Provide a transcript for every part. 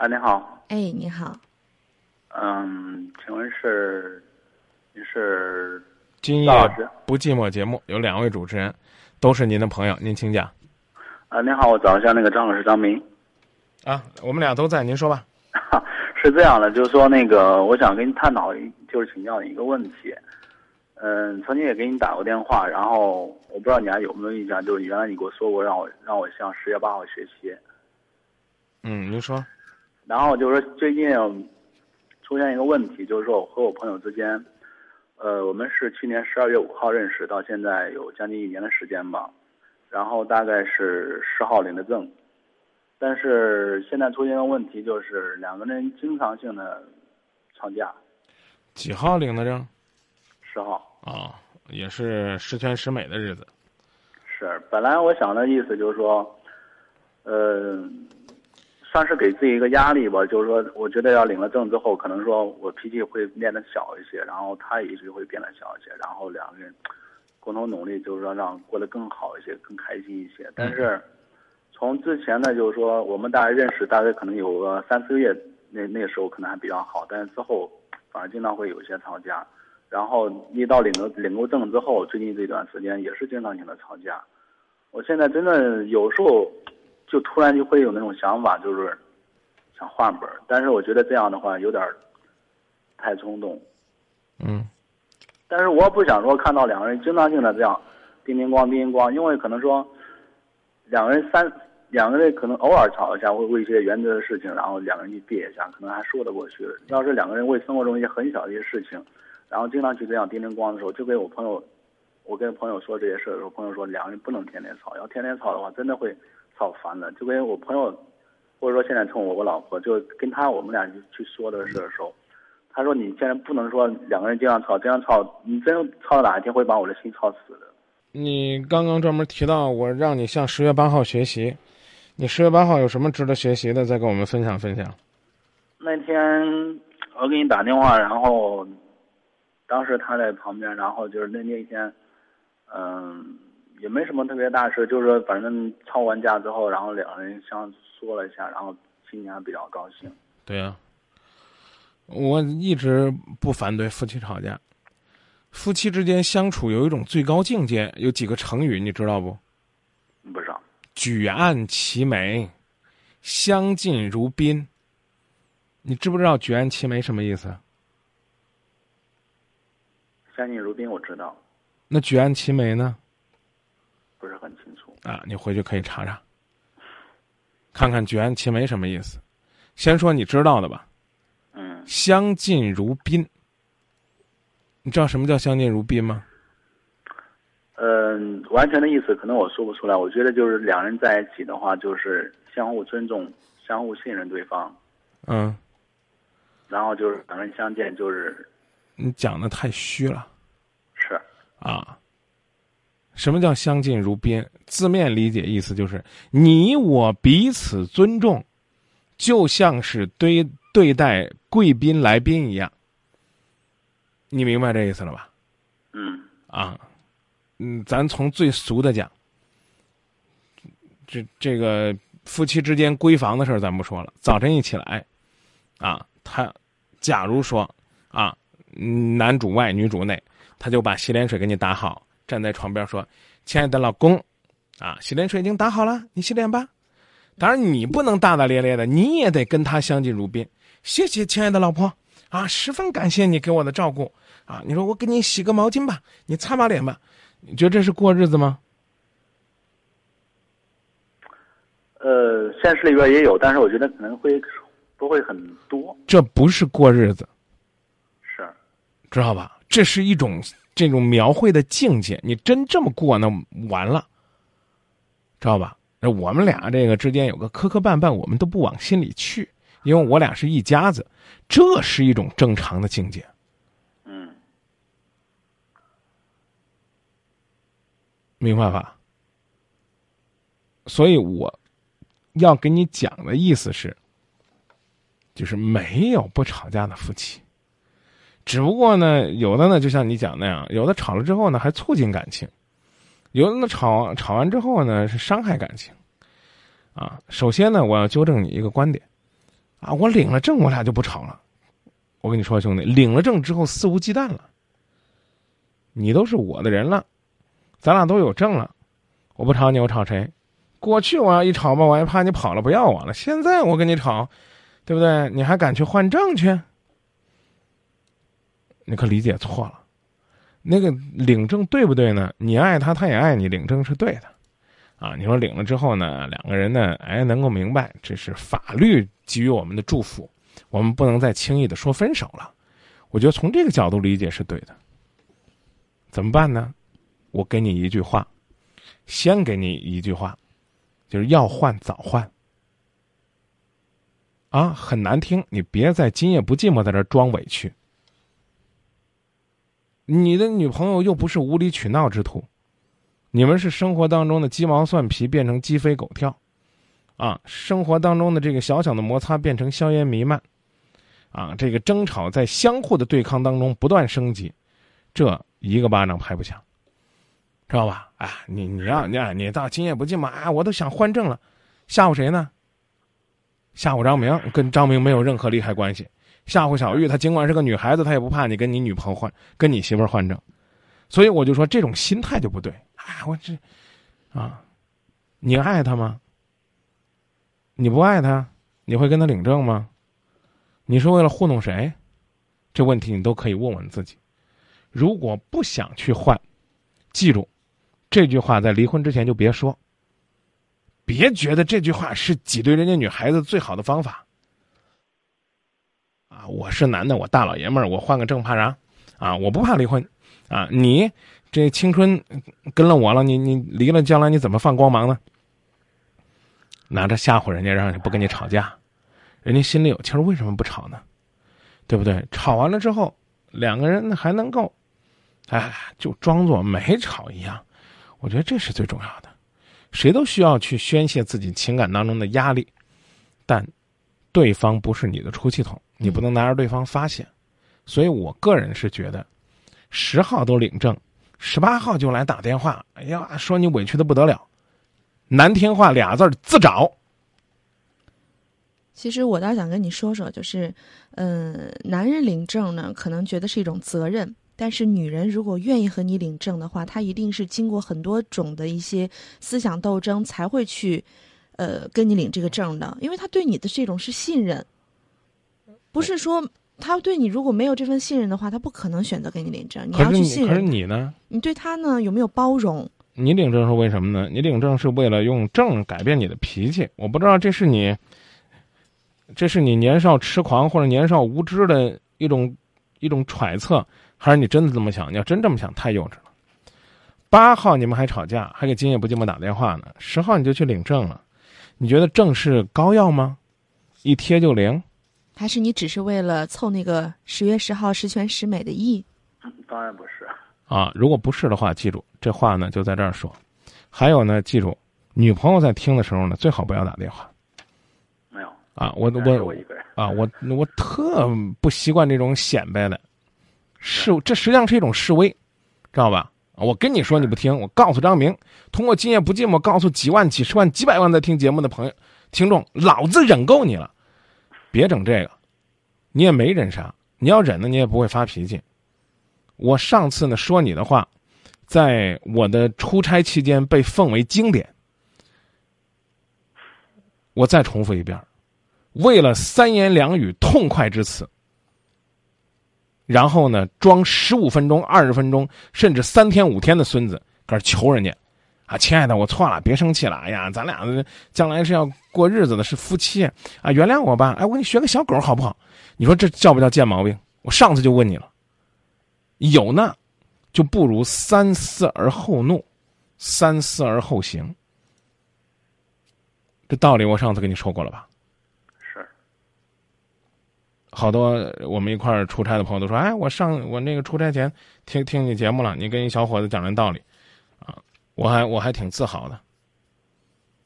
啊，你好，哎，你好，嗯，请问是您是今夜赵老师不寂寞节目有两位主持人，都是您的朋友，您请讲。啊？您好，我找一下那个张老师张明。啊，我们俩都在，您说吧。是这样的，就是说那个，我想跟你探讨一，就是请教你一个问题。嗯，曾经也给你打过电话，然后我不知道你还有没有印象，就是原来你给我说过让我让我向十月八号学习，嗯，您说。然后就是说最近出现一个问题，就是说我和我朋友之间，呃，我们是去年十二月五号认识，到现在有将近一年的时间吧，然后大概是十号领的证，但是现在出现一个问题，就是两个人经常性的吵架，几号领的证？十号。啊、也是十全十美的日子。是，本来我想的意思就是说，呃，算是给自己一个压力吧，就是说，我觉得要领了证之后，可能说我脾气会变得小一些，然后他也许会变得小一些，然后两个人共同努力，就是说让过得更好一些，更开心一些。但是从之前呢，就是说我们大概认识大概可能有个三四个月，那那时候可能还比较好，但是之后反而经常会有一些吵架。然后一到领了领过证之后，最近这段时间也是经常性的吵架。我现在真的有时候就突然就会有那种想法，就是想换本儿，但是我觉得这样的话有点儿太冲动。嗯但是我不想说看到两个人经常性的这样叮叮咣叮叮咣，因为可能说两个人三两个人可能偶尔吵一下，会为一些原则的事情，然后两个人去憋一下，可能还说得过去。要是两个人为生活中一些很小的一些事情，然后经常去这样叮叮咣的时候，就跟我朋友，我跟朋友说这些事儿的时候，朋友说两个人不能天天吵，要天天吵的话，真的会吵烦的。就跟我朋友，或者说现在冲我我老婆，就跟他我们俩去去说这个事的时候，他说你现在不能说两个人经常吵，经常吵，你真吵到哪一天会把我的心吵死的。你刚刚专门提到我让你向十月八号学习，你十月八号有什么值得学习的？再跟我们分享分享。那天我给你打电话，然后当时他在旁边，然后就是那那一天，嗯，也没什么特别大事，就是说反正吵完架之后，然后两人相说了一下，然后心情还比较高兴。对呀、我一直不反对夫妻吵架。夫妻之间相处有一种最高境界，有几个成语你知道不？不少，举案齐眉，相敬如宾。你知不知道举案齐眉什么意思？相敬如宾，我知道，那举案齐眉呢？不是很清楚。啊，你回去可以查查，看看举案齐眉什么意思。先说你知道的吧，嗯，相敬如宾。你知道什么叫相敬如宾吗？嗯，完全的意思可能我说不出来。我觉得就是两人在一起的话，就是相互尊重、相互信任对方，嗯，然后就是两人相见就是你讲的太虚了是，啊。什么叫相敬如宾？字面理解意思就是你我彼此尊重，就像是对对待贵宾来宾一样。你明白这意思了吧？嗯啊，嗯，咱从最俗的讲，这这个夫妻之间闺房的事儿咱不说了。早晨一起来，啊，他假如说啊，嗯男主外女主内，他就把洗脸水给你打好，站在床边说：“亲爱的老公，啊，洗脸水已经打好了，你洗脸吧。”当然，你不能大大咧咧的，你也得跟他相敬如宾。谢谢，亲爱的老婆啊，十分感谢你给我的照顾啊。你说我给你洗个毛巾吧，你擦把脸吧，你觉得这是过日子吗？呃，现实里边也有，但是我觉得可能会不会很多。这不是过日子，是，知道吧？这是一种这种描绘的境界。你真这么过，那完了，知道吧？那我们俩这个之间有个磕磕绊绊，我们都不往心里去，因为我俩是一家子，这是一种正常的境界。嗯明白吧？所以我要跟你讲的意思是，就是没有不吵架的夫妻，只不过呢，有的呢就像你讲那样，有的吵了之后呢还促进感情，有的呢吵吵完之后呢是伤害感情。啊，首先呢，我要纠正你一个观点，啊，我领了证，我俩就不吵了。我跟你说，兄弟，领了证之后肆无忌惮了。你都是我的人了，咱俩都有证了，我不吵你，我吵谁？过去我要一吵吧，我还怕你跑了不要我了。现在我跟你吵，对不对？你还敢去换证去？你可理解错了。那个领证对不对呢？你爱他，他也爱你，领证是对的。啊，你说领了之后呢，两个人呢，哎，能够明白这是法律给予我们的祝福，我们不能再轻易的说分手了。我觉得从这个角度理解是对的。怎么办呢？我给你一句话，先给你一句话，就是要换早换。啊，很难听，你别在今夜不寂寞在这装委屈。你的女朋友又不是无理取闹之徒。你们是生活当中的鸡毛蒜皮变成鸡飞狗跳，啊，生活当中的这个小小的摩擦变成硝烟弥漫，啊，这个争吵在相互的对抗当中不断升级，这一个巴掌拍不响，知道吧？哎，你你要你你到今夜不寂寞，哎，我都想换证了，吓唬谁呢？吓唬张明，跟张明没有任何利害关系。吓唬小玉，她尽管是个女孩子，她也不怕你跟你女朋友换，跟你媳妇儿换证，所以我就说这种心态就不对。啊，我这，啊，你爱他吗？你不爱他，你会跟他领证吗？你是为了糊弄谁？这问题你都可以问问自己。如果不想去换，记住这句话，在离婚之前就别说。别觉得这句话是挤兑人家女孩子最好的方法。我是男的，我大老爷们儿，我换个证怕啥？啊，我不怕离婚。啊，你。这青春跟了我了，你你离了，将来你怎么放光芒呢？拿着吓唬人家，让人不跟你吵架，人家心里有气儿，为什么不吵呢？对不对？吵完了之后，两个人还能够，哎，就装作没吵一样。我觉得这是最重要的。谁都需要去宣泄自己情感当中的压力，但对方不是你的出气筒，你不能拿着对方发泄。所以我个人是觉得，十号都领证。十八号就来打电话，哎呀，说你委屈的不得了，难听话俩字自找。其实我倒想跟你说说，就是，嗯，男人领证呢，可能觉得是一种责任，但是女人如果愿意和你领证的话，她一定是经过很多种的一些思想斗争才会去，呃，跟你领这个证的，因为她对你的这种是信任，不是说。他对你如果没有这份信任的话，他不可能选择给你领证。你要去信任。可是你呢？你对他呢有没有包容？你领证是为什么呢？你领证是为了用证改变你的脾气。我不知道这是你，这是你年少痴狂或者年少无知的一种一种揣测，还是你真的这么想？你要真这么想，太幼稚了。八号你们还吵架，还给今夜不寂寞打电话呢。十号你就去领证了，你觉得证是膏药吗？一贴就灵？还是你只是为了凑那个十月十号十全十美的意？当然不是啊！如果不是的话，记住这话呢，就在这儿说。还有呢，记住，女朋友在听的时候呢，最好不要打电话。没有啊，我我啊，我我特不习惯这种显摆的示，这实际上是一种示威，知道吧？我跟你说你不听，我告诉张明，通过今夜不寂寞，告诉几万、几十万、几百万在听节目的朋友、听众，老子忍够你了。别整这个，你也没忍啥。你要忍呢，你也不会发脾气。我上次呢说你的话，在我的出差期间被奉为经典。我再重复一遍，为了三言两语痛快之词，然后呢装十五分钟、二十分钟，甚至三天五天的孙子，搁这求人家。啊，亲爱的，我错了，别生气了。哎呀，咱俩将来是要过日子的，是夫妻啊，原谅我吧。哎，我给你学个小狗好不好？你说这叫不叫贱毛病？我上次就问你了，有呢，就不如三思而后怒，三思而后行。这道理我上次跟你说过了吧？是。好多我们一块儿出差的朋友都说，哎，我上我那个出差前听听你节目了，你跟一小伙子讲这道理。我还我还挺自豪的，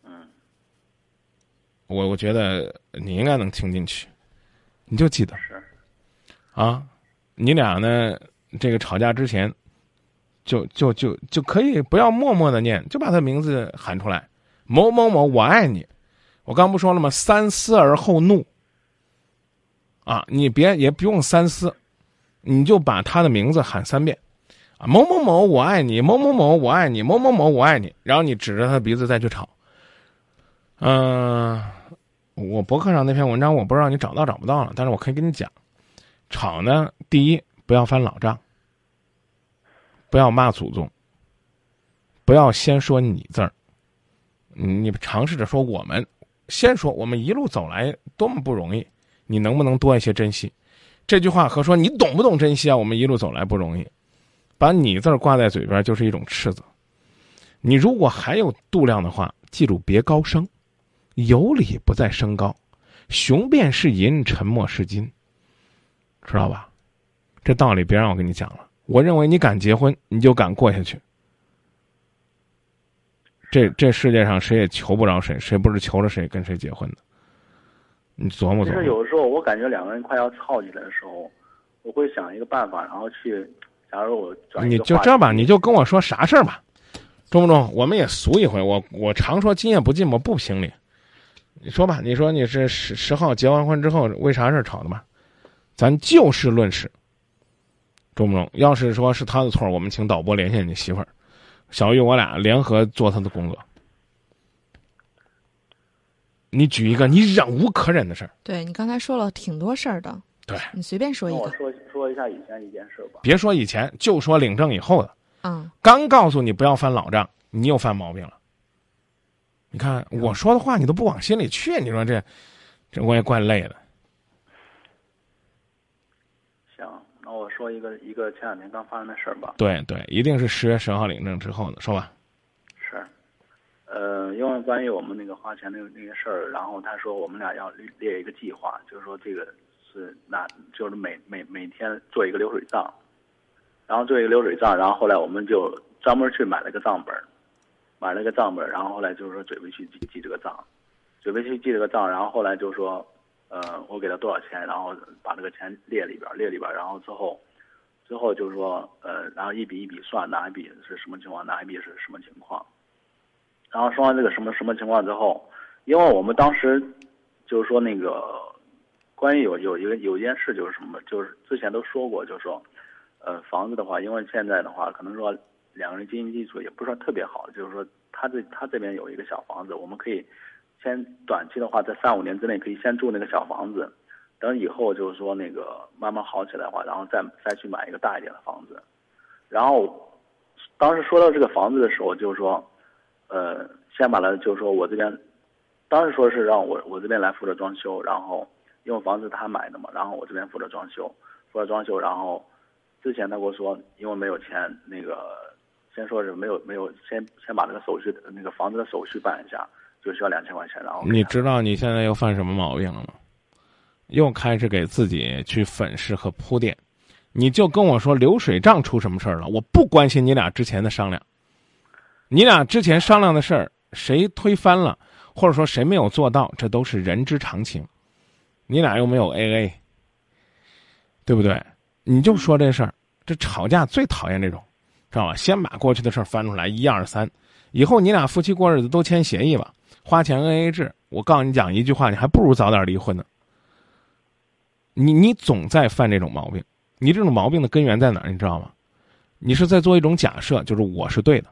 嗯，我我觉得你应该能听进去，你就记得是，啊，你俩呢，这个吵架之前，就就就就可以不要默默的念，就把他名字喊出来，某某某，我爱你。我刚不说了吗？三思而后怒，啊，你别也不用三思，你就把他的名字喊三遍，啊，某某某我爱你，某某某我爱你，某某某我爱你，然后你指着他的鼻子再去吵。嗯，我博客上那篇文章我不知道你找到找不到了，但是我可以跟你讲，吵呢，第一不要翻老账，不要骂祖宗，不要先说你字儿，你尝试着说我们，先说我们一路走来多么不容易，你能不能多一些珍惜？这句话和说你懂不懂珍惜啊？我们一路走来不容易，把你字挂在嘴边就是一种斥责。你如果还有度量的话，记住别高声。有理不在声高，雄辩是银，沉默是金，知道吧？这道理别让我跟你讲了。我认为你敢结婚，你就敢过下去。这这世界上谁也求不着谁，谁不是求着谁跟谁结婚的？你琢磨琢磨。其实有的时候，我感觉两个人快要吵起来的时候，我会想一个办法，然后去，假如我转你就这吧，你就跟我说啥事儿吧，中不中？我们也俗一回。我我常说今夜不寂寞不评理。你说吧，你说你是十十号结完婚之后为啥事儿吵的吧？咱就事论事，中不中？要是说是他的错，我们请导播连线你媳妇儿，小玉我俩联合做他的工作。你举一个你忍无可忍的事儿。对你刚才说了挺多事儿的。对。你随便说一个。我说说一下以前一件事吧。别说以前，就说领证以后的。嗯。刚告诉你不要翻老账，你又犯毛病了。你看我说的话，你都不往心里去。你说这，这我也怪累的。行，那我说一个一个前两天刚发生的事儿吧。对对，一定是十月十号领证之后的，说吧。是，呃，因为关于我们那个花钱那个那个事儿，然后他说我们俩要列一个计划，就是说这个是那，就是每每每天做一个流水账，然后做一个流水账，然后后来我们就专门去买了个账本。买了个账本，然后后来就是说准备去记记这个账，准备去记这个账，然后后来就说，呃，我给他多少钱，然后把这个钱列里边列里边，然后之后，之后就是说，呃，然后一笔一笔算哪一笔是什么情况，哪一笔是什么情况，然后说完这个什么什么情况之后，因为我们当时就是说那个关于有有一个有一件事就是什么，就是之前都说过，就是说，呃，房子的话，因为现在的话可能说。两个人经济基础也不是特别好，就是说他这他这边有一个小房子，我们可以先短期的话，在三五年之内可以先住那个小房子，等以后就是说那个慢慢好起来的话，然后再再去买一个大一点的房子。然后当时说到这个房子的时候，就是说，呃，先把它就是说我这边，当时说是让我我这边来负责装修，然后因为房子他买的嘛，然后我这边负责装修，负责装修，然后之前他跟我说，因为没有钱，那个。先说是没有没有，先先把那个手续那个房子的手续办一下，就需要两千块钱。然后你知道你现在又犯什么毛病了吗？又开始给自己去粉饰和铺垫，你就跟我说流水账出什么事儿了？我不关心你俩之前的商量，你俩之前商量的事儿谁推翻了，或者说谁没有做到，这都是人之常情。你俩又没有 A A，对不对？你就说这事儿，这吵架最讨厌这种。知道吧？先把过去的事儿翻出来，一二三，以后你俩夫妻过日子都签协议吧，花钱 A A 制。我告诉你讲一句话，你还不如早点离婚呢。你你总在犯这种毛病，你这种毛病的根源在哪儿？你知道吗？你是在做一种假设，就是我是对的。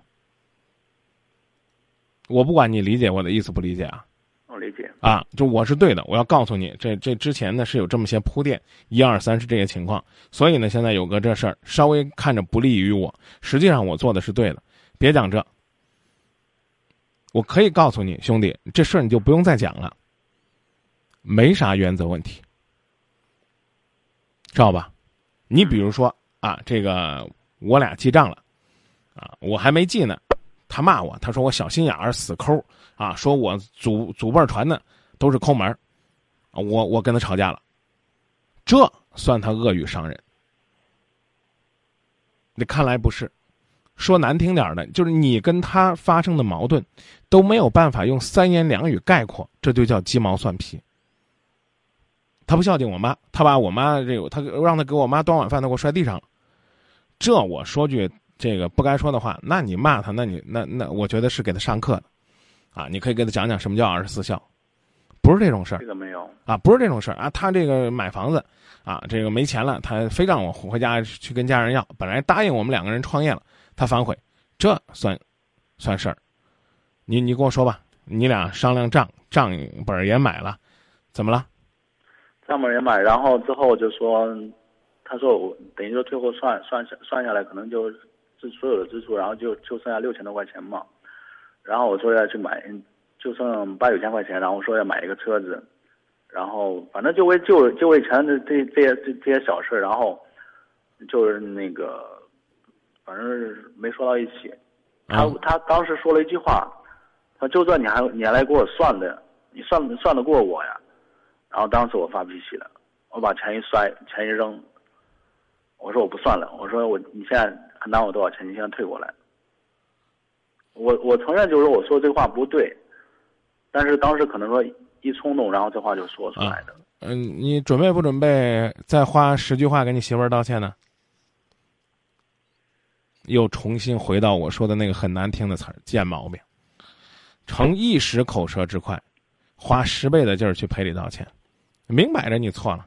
我不管你理解我的意思不理解啊。我理解啊，就我是对的，我要告诉你，这这之前呢是有这么些铺垫，一二三是这些情况，所以呢现在有个这事儿稍微看着不利于我，实际上我做的是对的，别讲这，我可以告诉你兄弟，这事儿你就不用再讲了，没啥原则问题，知道吧？你比如说啊，这个我俩记账了，啊，我还没记呢。他骂我，他说我小心眼儿、死抠啊，说我祖祖辈传的都是抠门儿，我我跟他吵架了，这算他恶语伤人。你看来不是，说难听点的，就是你跟他发生的矛盾都没有办法用三言两语概括，这就叫鸡毛蒜皮。他不孝敬我妈，他把我妈这个，他让他给我妈端碗饭，他给我摔地上了，这我说句。这个不该说的话，那你骂他，那你那那，我觉得是给他上课的，啊，你可以给他讲讲什么叫二十四孝，不是这种事儿这个没有。啊，不是这种事儿啊。他这个买房子啊，这个没钱了，他非让我回家去跟家人要。本来答应我们两个人创业了，他反悔，这算算事儿。你你跟我说吧，你俩商量账，账本儿也买了，怎么了？账本也买，然后之后就说，他说我等于说最后算算下算下来，可能就这所有的支出，然后就就剩下六千多块钱嘛。然后我说要去买，就剩八九千块钱，然后说要买一个车子，然后反正就为就就为钱这这这些这这些小事，然后就是那个，反正没说到一起。他啊他当时说了一句话，他就算你还你还来给我算的，你算算得过我呀？然后当时我发脾气了，我把钱一摔，钱一扔，我说我不算了，我说我你现在还拿我多少钱？你现在退过来。我我承认就是说我说这话不对，但是当时可能说一冲动，然后这话就说出来的。嗯，你准备不准备再花十句话给你媳妇儿道歉呢？又重新回到我说的那个很难听的词儿，贱毛病，逞一时口舌之快，花十倍的劲儿去赔礼道歉，明摆着你错了，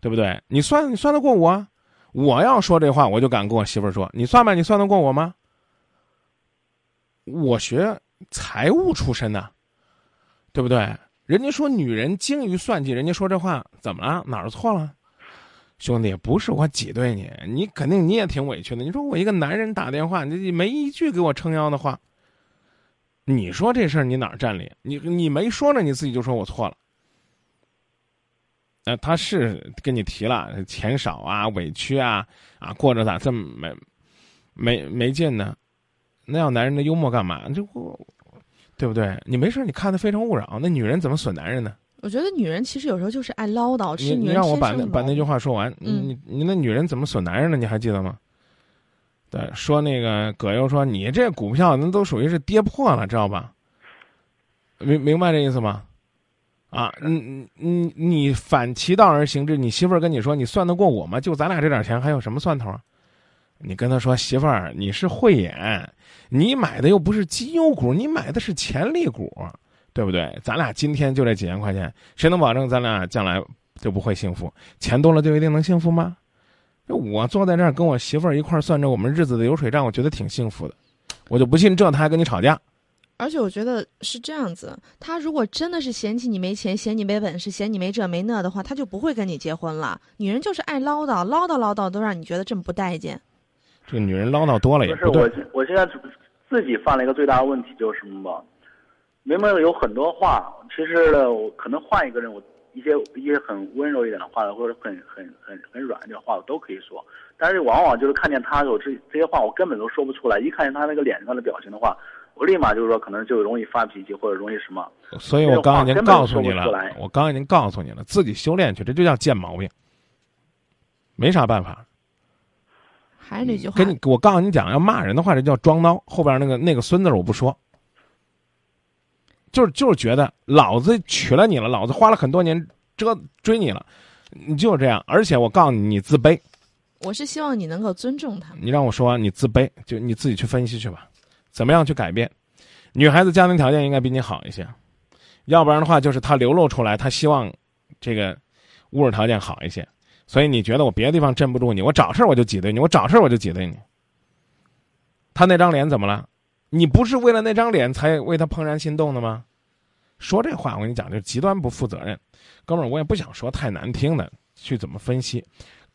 对不对？你算你算得过我？我要说这话，我就敢跟我媳妇儿说，你算吧，你算得过我吗？我学财务出身的，对不对？人家说女人精于算计，人家说这话怎么了？哪儿错了？兄弟，不是我挤兑你，你肯定你也挺委屈的。你说我一个男人打电话，你没一句给我撑腰的话，你说这事儿你哪儿占理？你你没说呢，你自己就说我错了。呃，他是跟你提了钱少啊，委屈啊，啊，过着咋这么没没没劲呢？那要男人的幽默干嘛？这我对不对？你没事，你看的非诚勿扰。那女人怎么损男人呢？我觉得女人其实有时候就是爱唠叨，你是女人你让我把把那句话说完。嗯你你那女人怎么损男人呢？你还记得吗？对，说那个葛优说你这股票那都属于是跌破了，知道吧？明明白这意思吗？啊，你你你反其道而行之，你媳妇儿跟你说你算得过我吗？就咱俩这点钱还有什么算头啊？你跟他说媳妇儿，你是慧眼，你买的又不是绩优股，你买的是潜力股，对不对？咱俩今天就这几千块钱，谁能保证咱俩将来就不会幸福？钱多了就一定能幸福吗？就我坐在这儿跟我媳妇儿一块儿算着我们日子的流水账，我觉得挺幸福的。我就不信这他还跟你吵架。而且我觉得是这样子，他如果真的是嫌弃你没钱，嫌你没本事，嫌你没这没那的话，他就不会跟你结婚了。女人就是爱唠叨，唠叨唠叨都让你觉得这么不待见。这个女人唠叨多了也不是我。，我现在自己犯了一个最大的问题就是什么吧？明明有很多话，其实呢，我可能换一个人，我一些一些很温柔一点的话，或者很很很很软一点的话，我都可以说。但是往往就是看见他的时候，这这些话我根本都说不出来。一看见他那个脸上的表情的话，我立马就是说，可能就容易发脾气，或者容易什么。所以我刚刚已经告诉你了我刚刚已经告诉你了，自己修炼去，这就叫贱毛病，没啥办法。还是那句话跟，你，我告诉你讲，要骂人的话，这叫装孬。后边那个那个孙子我不说，就是就是觉得老子娶了你了，老子花了很多年折追你了，你就是这样。而且我告诉你，你自卑，我是希望你能够尊重他。你让我说你自卑，就你自己去分析去吧，怎么样去改变？女孩子家庭条件应该比你好一些，要不然的话就是她流露出来，她希望这个物质条件好一些，所以你觉得我别的地方镇不住你，我找事儿我就挤兑你，我找事儿我就挤兑你。他那张脸怎么了？你不是为了那张脸才为他怦然心动的吗？说这话我跟你讲，就极端不负责任。哥们儿，我也不想说太难听的，去怎么分析，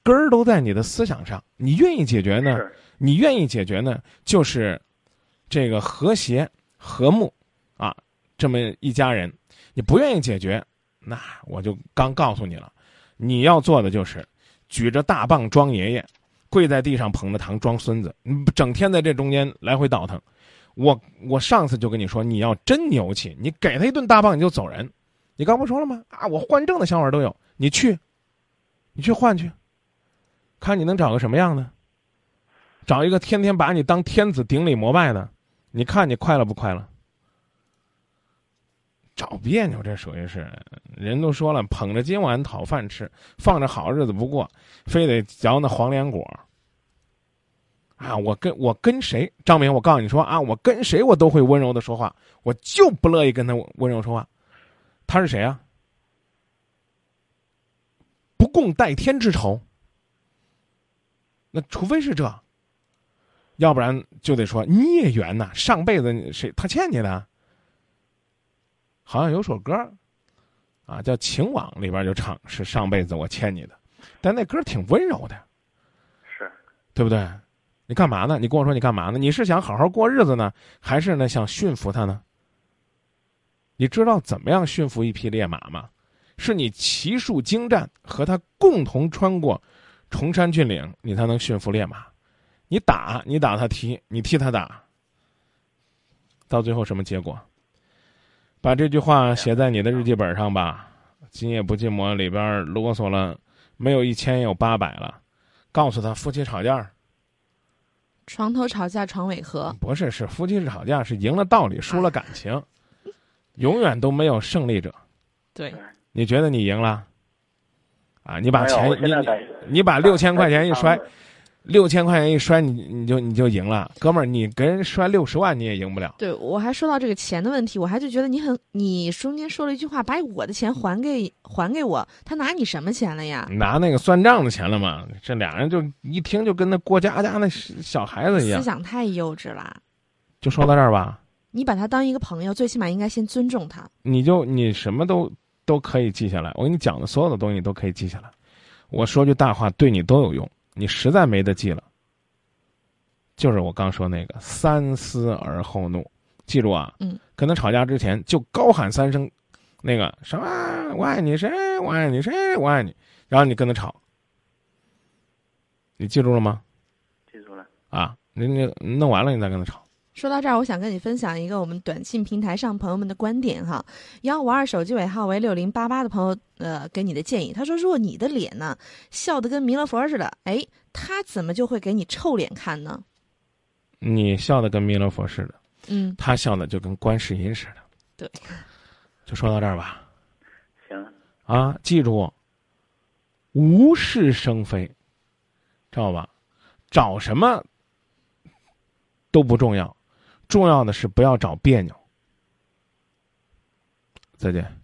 根儿都在你的思想上。你愿意解决呢？你愿意解决呢，就是这个和谐和睦啊，这么一家人。你不愿意解决，那我就刚告诉你了，你要做的就是举着大棒装爷爷，跪在地上捧着糖装孙子，你整天在这中间来回倒腾。我我上次就跟你说，你要真牛气，你给他一顿大棒你就走人。你刚不说了吗？啊，我换证的想法都有，你去，你去换去，看你能找个什么样的。找一个天天把你当天子顶礼膜拜的，你看你快乐不快乐？找别扭这属于是人都说了捧着今晚讨饭吃放着好日子不过非得嚼那黄连果啊我跟我跟谁张明我告诉你说啊我跟谁我都会温柔的说话我就不乐意跟他温柔说话。他是谁啊？不共戴天之仇。那除非是这要不然就得说孽缘呐，上辈子谁他欠你的？好像有首歌，啊，叫《情网》，里边就唱是上辈子我欠你的，但那歌挺温柔的，是，对不对？你干嘛呢？你跟我说你干嘛呢？你是想好好过日子呢，还是呢想驯服他呢？你知道怎么样驯服一匹烈马吗？是你骑术精湛，和他共同穿过崇山峻岭，你才能驯服烈马。你打，你打他踢，你踢他打，到最后什么结果？把这句话写在你的日记本上吧。今夜不寂寞里边啰嗦了，没有一千也有八百了。告诉他，夫妻吵架，床头吵架床尾和。不是，是夫妻吵架是赢了道理，输了感情，永远都没有胜利者。对，你觉得你赢了？啊，你把钱你你把六千块钱一摔感，六千块钱一摔，你你就你就赢了，哥们儿，你跟人摔六十万你也赢不了。对我还说到这个钱的问题，我还就觉得你很，你中间说了一句话，把我的钱还给还给我，他拿你什么钱了呀？拿那个算账的钱了嘛？这俩人就一听就跟那过家家那小孩子一样思。想太幼稚了。就说到这儿吧，你把他当一个朋友，最起码应该先尊重他。你就你什么都都可以记下来，我跟你讲的所有的东西都可以记下来。我说句大话对你都有用，你实在没得记了，就是我刚说那个三思而后怒，记住啊，嗯，跟他吵架之前就高喊三声，那个什么我爱你谁，我爱你谁，我爱你，然后你跟他吵，你记住了吗？记住了。啊，你你弄完了你再跟他吵。说到这儿，我想跟你分享一个我们短信平台上朋友们的观点哈。幺五二手机尾号为六零八八的朋友，呃，给你的建议，他说，如果你的脸呢笑得跟弥勒佛似的，哎，他怎么就会给你臭脸看呢？你笑的跟弥勒佛似的，嗯，他笑的就跟观世音似的。对，就说到这儿吧。行，啊，记住，无事生非，知道吧？找什么都不重要，重要的是不要找别扭。再见。